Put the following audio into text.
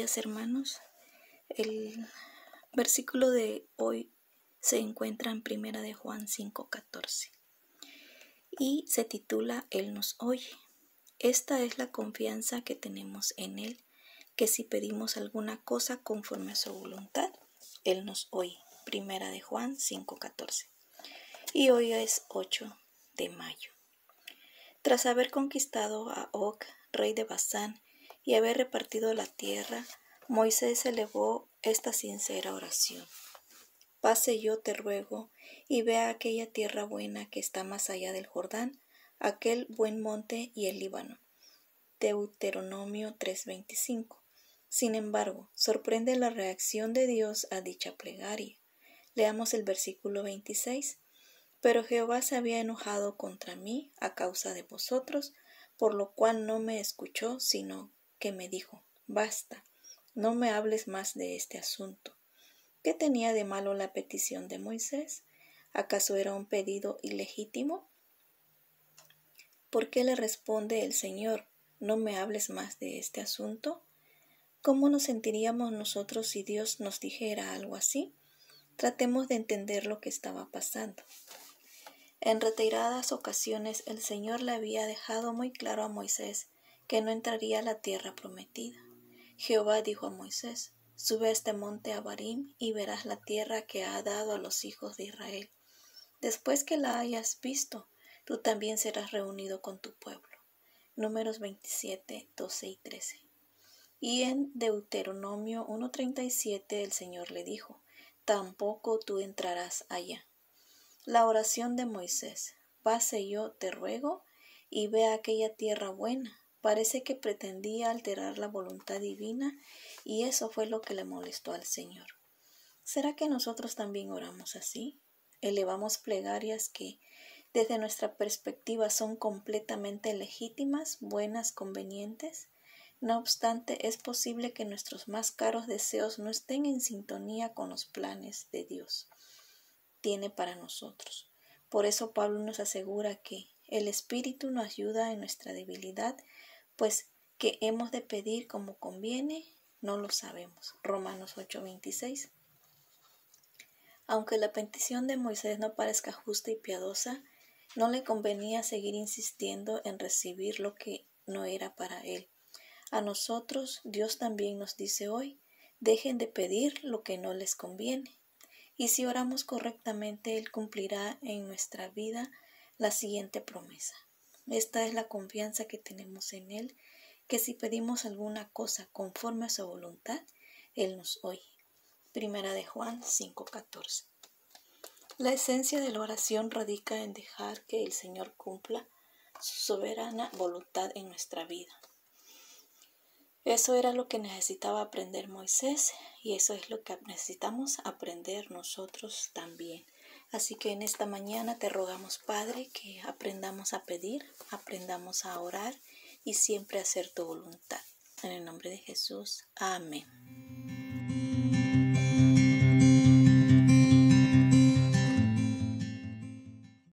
hermanos. El versículo de hoy se encuentra en Primera de Juan 5:14 y se titula Él nos oye. Esta es la confianza que tenemos en Él, que si pedimos alguna cosa conforme a su voluntad, Él nos oye. Primera de Juan 5:14. Y hoy es 8 de mayo. Tras haber conquistado a Og, rey de Basán, y haber repartido la tierra, Moisés elevó esta sincera oración. Pase yo, te ruego, y vea aquella tierra buena que está más allá del Jordán, aquel buen monte y el Líbano. Deuteronomio 3:25. Sin embargo, sorprende la reacción de Dios a dicha plegaria. Leamos el versículo 26. Pero Jehová se había enojado contra mí a causa de vosotros, por lo cual no me escuchó, sino que me dijo, basta, no me hables más de este asunto. ¿Qué tenía de malo la petición de Moisés? ¿Acaso era un pedido ilegítimo? ¿Por qué le responde el Señor, no me hables más de este asunto? ¿Cómo nos sentiríamos nosotros si Dios nos dijera algo así? Tratemos de entender lo que estaba pasando. En retiradas ocasiones el Señor le había dejado muy claro a Moisés que no entraría a la tierra prometida. Jehová dijo a Moisés, Sube a este monte Abarim y verás la tierra que ha dado a los hijos de Israel. Después que la hayas visto, tú también serás reunido con tu pueblo. Números 27, 12 y 13. Y en Deuteronomio 1.37 el Señor le dijo, Tampoco tú entrarás allá. La oración de Moisés, pase yo, te ruego, y ve aquella tierra buena, Parece que pretendía alterar la voluntad divina y eso fue lo que le molestó al Señor. ¿Será que nosotros también oramos así? Elevamos plegarias que, desde nuestra perspectiva, son completamente legítimas, buenas, convenientes. No obstante, es posible que nuestros más caros deseos no estén en sintonía con los planes de Dios. Tiene para nosotros. Por eso Pablo nos asegura que el Espíritu nos ayuda en nuestra debilidad pues que hemos de pedir como conviene, no lo sabemos. Romanos 8:26. Aunque la petición de Moisés no parezca justa y piadosa, no le convenía seguir insistiendo en recibir lo que no era para él. A nosotros Dios también nos dice hoy, dejen de pedir lo que no les conviene. Y si oramos correctamente, Él cumplirá en nuestra vida la siguiente promesa. Esta es la confianza que tenemos en Él, que si pedimos alguna cosa conforme a su voluntad, Él nos oye. Primera de Juan 5:14. La esencia de la oración radica en dejar que el Señor cumpla su soberana voluntad en nuestra vida. Eso era lo que necesitaba aprender Moisés y eso es lo que necesitamos aprender nosotros también. Así que en esta mañana te rogamos, Padre, que aprendamos a pedir, aprendamos a orar y siempre a hacer tu voluntad. En el nombre de Jesús. Amén.